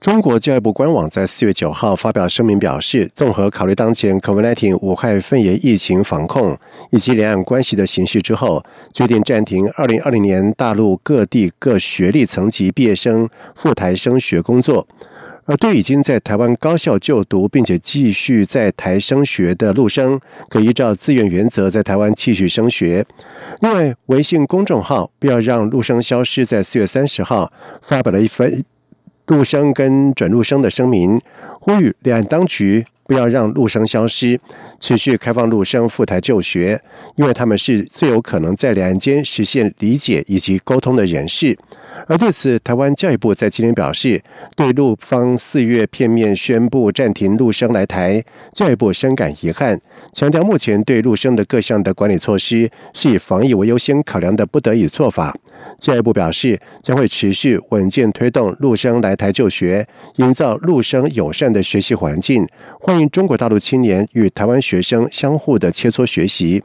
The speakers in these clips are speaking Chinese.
中国教育部官网在四月九号发表声明表示，综合考虑当前 COVID-19 武汉肺炎疫情防控以及两岸关系的形势之后，决定暂停二零二零年大陆各地各学历层级毕业生赴台升学工作。而对已经在台湾高校就读并且继续在台升学的陆生，可依照自愿原则在台湾继续升学。另外，微信公众号“不要让陆生消失”在四月三十号发表了一份入生跟转录生的声明，呼吁两岸当局不要让陆生消失，持续开放陆生赴台就学，因为他们是最有可能在两岸间实现理解以及沟通的人士。而对此，台湾教育部在今天表示，对陆方四月片面宣布暂停陆生来台，教育部深感遗憾，强调目前对陆生的各项的管理措施是以防疫为优先考量的不得已做法。教育部表示，将会持续稳健推动陆生来台就学，营造陆生友善的学习环境，欢令中国大陆青年与台湾学生相互的切磋学习。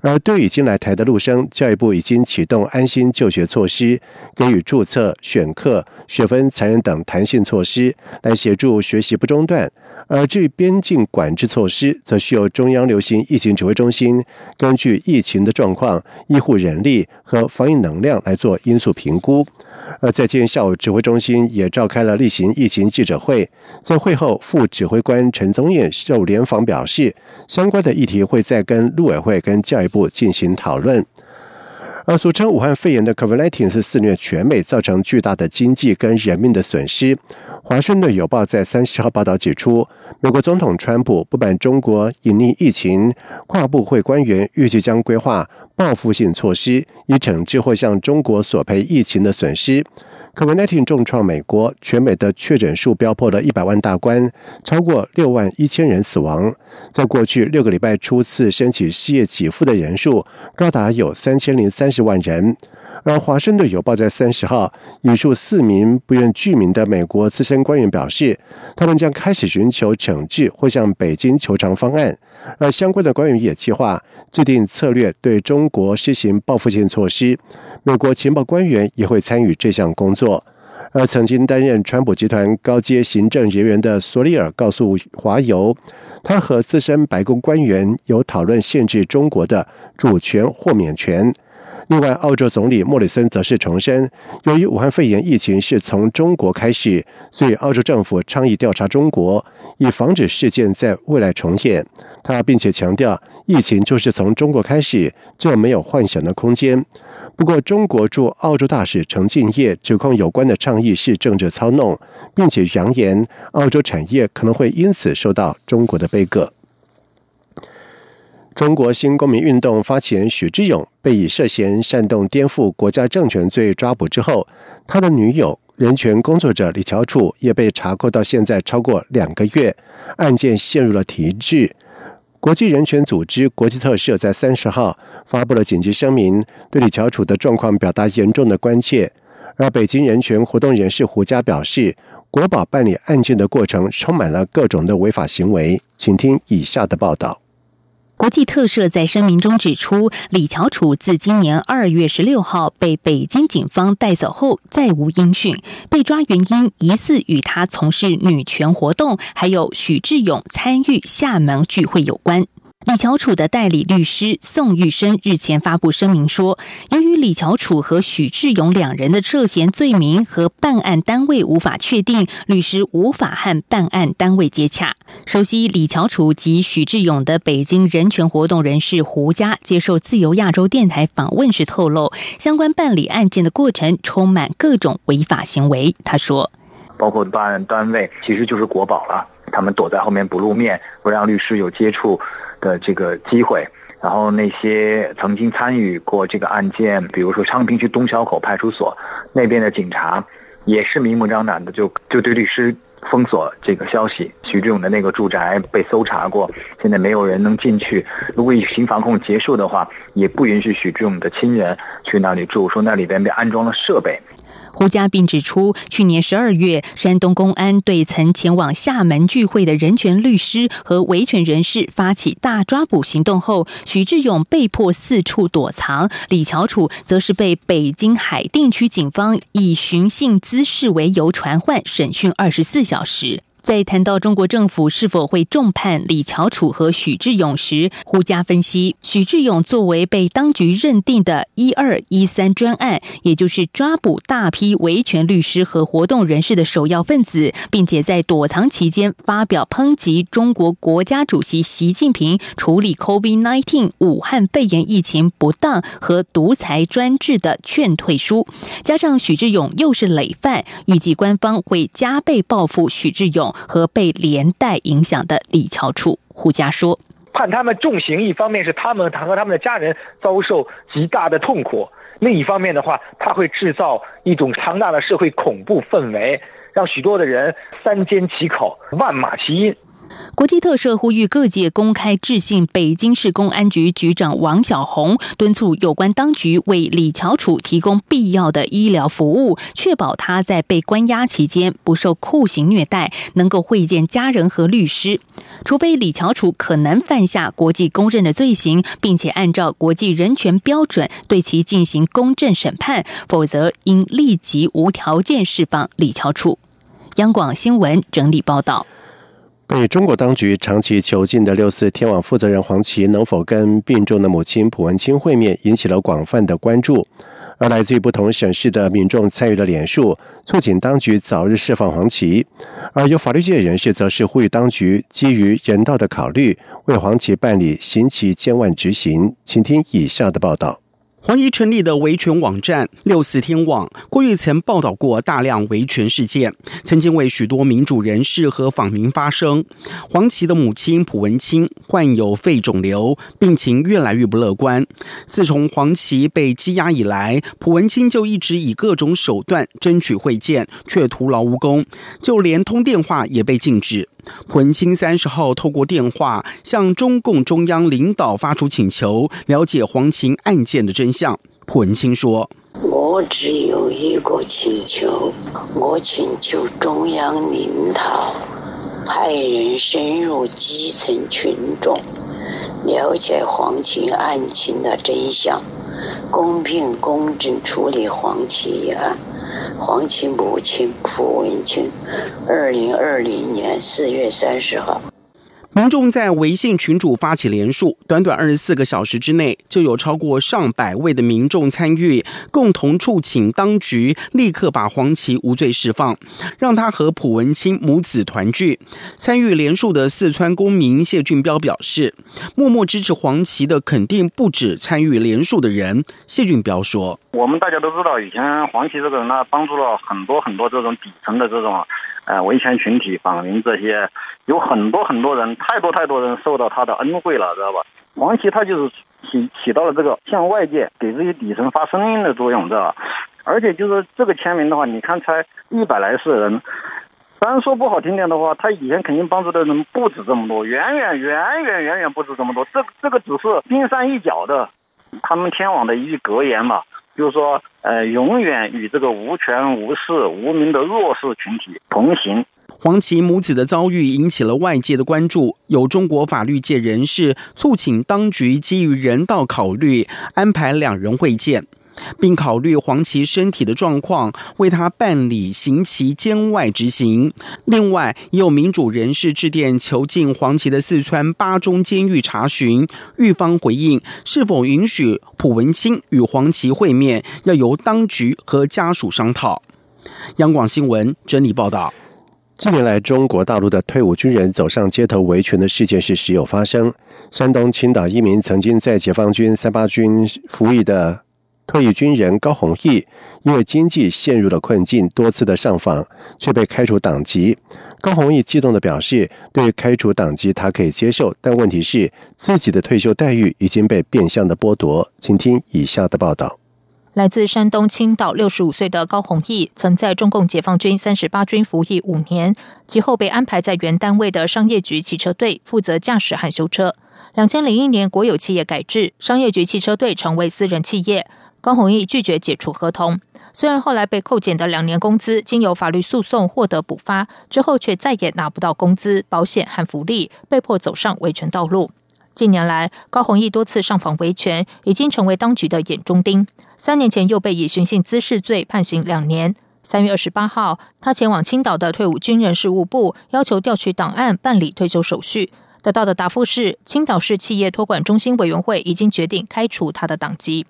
而对已经来台的陆生，教育部已经启动安心就学措施，给予注册、选课、学分裁员等弹性措施，来协助学习不中断。而至于边境管制措施，则需由中央流行疫情指挥中心根据疫情的状况、医护人力和防疫能量来做因素评估。而在今天下午，指挥中心也召开了例行疫情记者会。在会后，副指挥官陈宗彦受联访表示，相关的议题会再跟陆委会跟教育部进行讨论。而俗称武汉肺炎的 COVID-19 是肆虐全美，造成巨大的经济跟人命的损失。华盛顿邮报在三十号报道指出，美国总统川普不满中国隐匿疫情，跨部会官员预计将规划报复性措施，以惩治或向中国索赔疫情的损失。COVID-19 重创美国，全美的确诊数飙破了一百万大关，超过六万一千人死亡。在过去六个礼拜初次申请失业给付的人数高达有三千零三十万人。而华盛顿邮报在三十号引述四名不愿具名的美国资深官员表示，他们将开始寻求惩治或向北京求偿方案。而相关的官员也计划制定策略对中国实行报复性措施。美国情报官员也会参与这项工作。而曾经担任川普集团高阶行政人员的索里尔告诉华邮，他和资深白宫官员有讨论限制中国的主权豁免权。另外，澳洲总理莫里森则是重申，由于武汉肺炎疫情是从中国开始，所以澳洲政府倡议调查中国，以防止事件在未来重演。他并且强调，疫情就是从中国开始，这没有幻想的空间。不过，中国驻澳洲大使程敬业指控有关的倡议是政治操弄，并且扬言澳洲产业可能会因此受到中国的背戈。中国新公民运动发起人许志勇被以涉嫌煽动颠覆国家政权罪抓捕之后，他的女友人权工作者李乔楚也被查扣到现在超过两个月，案件陷入了停滞。国际人权组织国际特赦在三十号发布了紧急声明，对李乔楚的状况表达严重的关切。而北京人权活动人士胡佳表示，国宝办理案件的过程充满了各种的违法行为。请听以下的报道。国际特赦在声明中指出，李乔楚自今年二月十六号被北京警方带走后，再无音讯。被抓原因疑似与他从事女权活动，还有许志勇参与厦门聚会有关。李乔楚的代理律师宋玉生日前发布声明说，由于李乔楚和许志勇两人的涉嫌罪名和办案单位无法确定，律师无法和办案单位接洽。熟悉李乔楚及许志勇的北京人权活动人士胡佳接受自由亚洲电台访问时透露，相关办理案件的过程充满各种违法行为。他说，包括办案单位其实就是国宝了，他们躲在后面不露面，不让律师有接触。的这个机会，然后那些曾经参与过这个案件，比如说昌平区东小口派出所那边的警察，也是明目张胆的就就对律师封锁这个消息。许志勇的那个住宅被搜查过，现在没有人能进去。如果疫情防控结束的话，也不允许许志勇的亲人去那里住，说那里边被安装了设备。胡家并指出，去年十二月，山东公安对曾前往厦门聚会的人权律师和维权人士发起大抓捕行动后，徐志勇被迫四处躲藏，李乔楚则是被北京海淀区警方以寻衅滋事为由传唤审讯二十四小时。在谈到中国政府是否会重判李乔楚和许志勇时，胡佳分析，许志勇作为被当局认定的一二一三专案，也就是抓捕大批维权律师和活动人士的首要分子，并且在躲藏期间发表抨击中国国家主席习近平处理 COVID-19 武汉肺炎疫情不当和独裁专制的劝退书，加上许志勇又是累犯，预计官方会加倍报复许志勇。和被连带影响的李翘楚，胡佳说：“判他们重刑，一方面是他们他和他们的家人遭受极大的痛苦，另一方面的话，他会制造一种庞大的社会恐怖氛围，让许多的人三缄其口，万马齐喑。”国际特赦呼吁各界公开致信北京市公安局局长王小红，敦促有关当局为李乔楚提供必要的医疗服务，确保他在被关押期间不受酷刑虐待，能够会见家人和律师。除非李乔楚可能犯下国际公认的罪行，并且按照国际人权标准对其进行公正审判，否则应立即无条件释放李乔楚。央广新闻整理报道。被中国当局长期囚禁的六四天网负责人黄琦能否跟病重的母亲蒲文清会面，引起了广泛的关注。而来自于不同省市的民众参与了联署，促请当局早日释放黄琦。而有法律界人士则是呼吁当局基于人道的考虑，为黄琦办理刑期监万执行。请听以下的报道。黄怡成立的维权网站六四天网，过去曾报道过大量维权事件，曾经为许多民主人士和访民发声。黄琦的母亲蒲文清患有肺肿瘤，病情越来越不乐观。自从黄琦被羁押以来，蒲文清就一直以各种手段争取会见，却徒劳无功，就连通电话也被禁止。朴文清三十号透过电话向中共中央领导发出请求，了解黄琴案件的真相。朴文清说：“我只有一个请求，我请求中央领导派人深入基层群众，了解黄琴案情的真相，公平公正处理黄琴一案。”黄芩母亲蒲文清，二零二零年四月三十号。民众在微信群主发起连署，短短二十四个小时之内，就有超过上百位的民众参与，共同促请当局立刻把黄琦无罪释放，让他和朴文清母子团聚。参与连署的四川公民谢俊彪表示，默默支持黄琦的肯定不止参与连署的人。谢俊彪说：“我们大家都知道，以前黄琦这个人呢，帮助了很多很多这种底层的这种。”呃，维权群体、访民这些，有很多很多人，太多太多人受到他的恩惠了，知道吧？黄琦他就是起起到了这个向外界给这些底层发声音的作用，知道吧？而且就是这个签名的话，你看才一百来世人，咱说不好听点的话，他以前肯定帮助的人不止这么多，远远远远远远不止这么多。这这个只是冰山一角的，他们天网的一句格言嘛。就是说，呃，永远与这个无权无势无名的弱势群体同行。黄琦母子的遭遇引起了外界的关注，有中国法律界人士促请当局基于人道考虑，安排两人会见。并考虑黄琦身体的状况，为他办理刑期监外执行。另外，也有民主人士致电囚禁黄琦的四川巴中监狱查询，狱方回应是否允许蒲文清与黄琦会面，要由当局和家属商讨。央广新闻整理报道：近年来，中国大陆的退伍军人走上街头维权的事件是时有发生。山东青岛一名曾经在解放军三八军服役的。退役军人高宏毅因为经济陷入了困境，多次的上访却被开除党籍。高宏毅激动的表示：“对于开除党籍，他可以接受，但问题是自己的退休待遇已经被变相的剥夺。”请听以下的报道。来自山东青岛六十五岁的高宏义，曾在中共解放军三十八军服役五年，其后被安排在原单位的商业局汽车队，负责驾驶和修车。两千零一年国有企业改制，商业局汽车队成为私人企业。高宏义拒绝解除合同，虽然后来被扣减的两年工资经由法律诉讼获得补发，之后却再也拿不到工资、保险和福利，被迫走上维权道路。近年来，高宏义多次上访维权，已经成为当局的眼中钉。三年前又被以寻衅滋事罪判刑两年。三月二十八号，他前往青岛的退伍军人事务部，要求调取档案办理退休手续。得到的答复是，青岛市企业托管中心委员会已经决定开除他的党籍。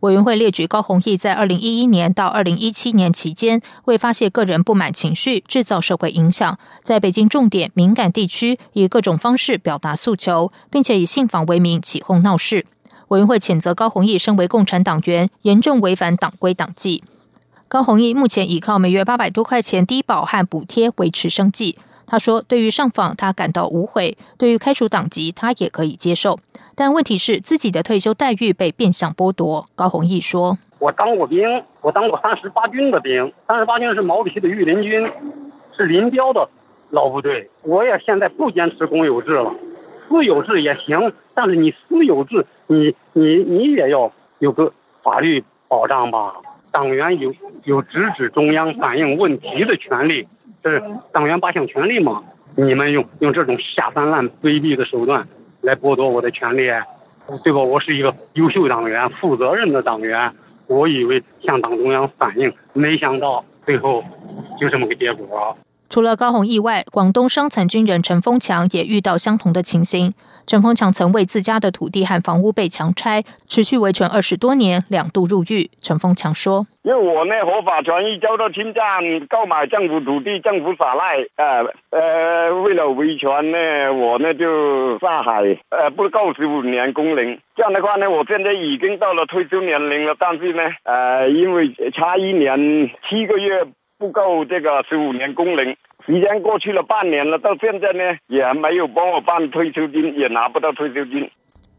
委员会列举高宏义在二零一一年到二零一七年期间，为发泄个人不满情绪、制造社会影响，在北京重点敏感地区以各种方式表达诉求，并且以信访为名起哄闹事。委员会谴责高宏义身为共产党员，严重违反党规党纪。高宏义目前依靠每月八百多块钱低保和补贴维持生计。他说：“对于上访，他感到无悔；对于开除党籍，他也可以接受。但问题是，自己的退休待遇被变相剥夺。”高宏义说：“我当过兵，我当过三十八军的兵。三十八军是毛主席的御林军，是林彪的老部队。我也现在不坚持公有制了，私有制也行。但是你私有制，你你你也要有个法律保障吧？党员有有直指中央、反映问题的权利。”这是党员八项权利嘛？你们用用这种下三滥、卑鄙的手段来剥夺我的权利，对吧？我是一个优秀党员、负责任的党员，我以为向党中央反映，没想到最后就这么个结果。除了高红意外，广东伤残军人陈峰强也遇到相同的情形。陈峰强曾为自家的土地和房屋被强拆，持续维权二十多年，两度入狱。陈峰强说：“因为我呢合法权益遭到侵占，购买政府土地，政府耍赖，呃呃，为了维权呢，我呢就下海，呃，不够十五年工龄。这样的话呢，我现在已经到了退休年龄了，但是呢，呃，因为差一年七个月。”不够这个十五年工龄，时间过去了半年了，到现在呢也没有帮我办退休金，也拿不到退休金。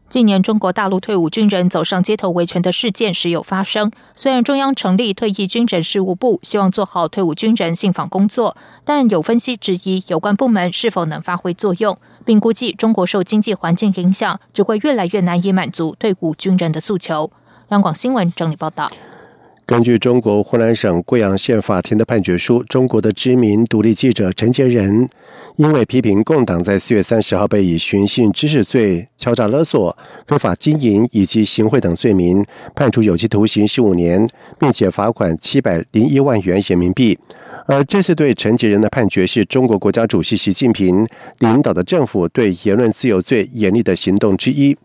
近年中国大陆退伍军人走上街头维权的事件时有发生。虽然中央成立退役军人事务部，希望做好退伍军人信访工作，但有分析质疑有关部门是否能发挥作用，并估计中国受经济环境影响，只会越来越难以满足退伍军人的诉求。央广新闻整理报道。根据中国湖南省贵阳县法庭的判决书，中国的知名独立记者陈杰仁，因为批评共党在四月三十号被以寻衅滋事罪敲诈勒索、非法经营以及行贿等罪名，判处有期徒刑十五年，并且罚款七百零一万元人民币。而这次对陈杰仁的判决，是中国国家主席习近平领导的政府对言论自由最严厉的行动之一。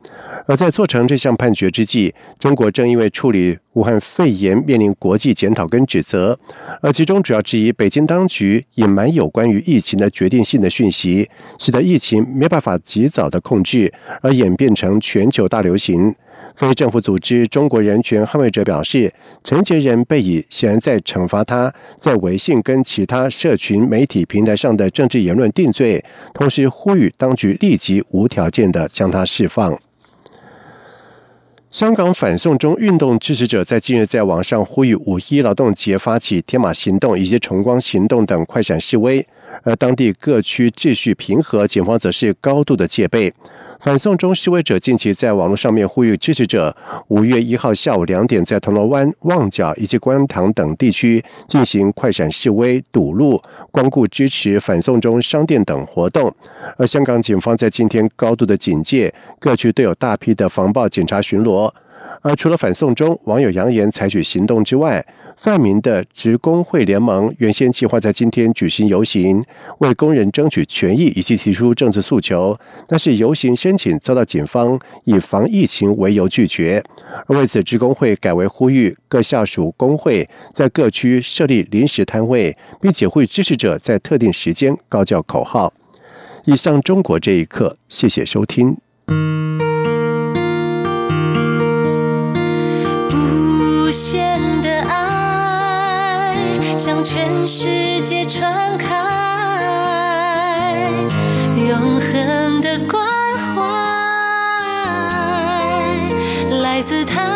而在做成这项判决之际，中国正因为处理武汉肺炎面面临国际检讨跟指责，而其中主要质疑北京当局隐瞒有关于疫情的决定性的讯息，使得疫情没办法及早的控制，而演变成全球大流行。非政府组织中国人权捍卫者表示，陈杰仁被以显然在惩罚他在微信跟其他社群媒体平台上的政治言论定罪，同时呼吁当局立即无条件的将他释放。香港反送中运动支持者在近日在网上呼吁五一劳动节发起天马行动以及崇光行动等快闪示威，而当地各区秩序平和，警方则是高度的戒备。反送中示威者近期在网络上面呼吁支持者，五月一号下午两点在铜锣湾、旺角以及观塘等地区进行快闪示威、堵路、光顾支持反送中商店等活动。而香港警方在今天高度的警戒，各区都有大批的防暴警察巡逻。而除了反送中，网友扬言采取行动之外，泛民的职工会联盟原先计划在今天举行游行，为工人争取权益以及提出政治诉求，但是游行申请遭到警方以防疫情为由拒绝。而为此，职工会改为呼吁各下属工会在各区设立临时摊位，并且会支持者在特定时间高叫口号。以上，中国这一刻，谢谢收听。向全世界传开，永恒的关怀，来自他。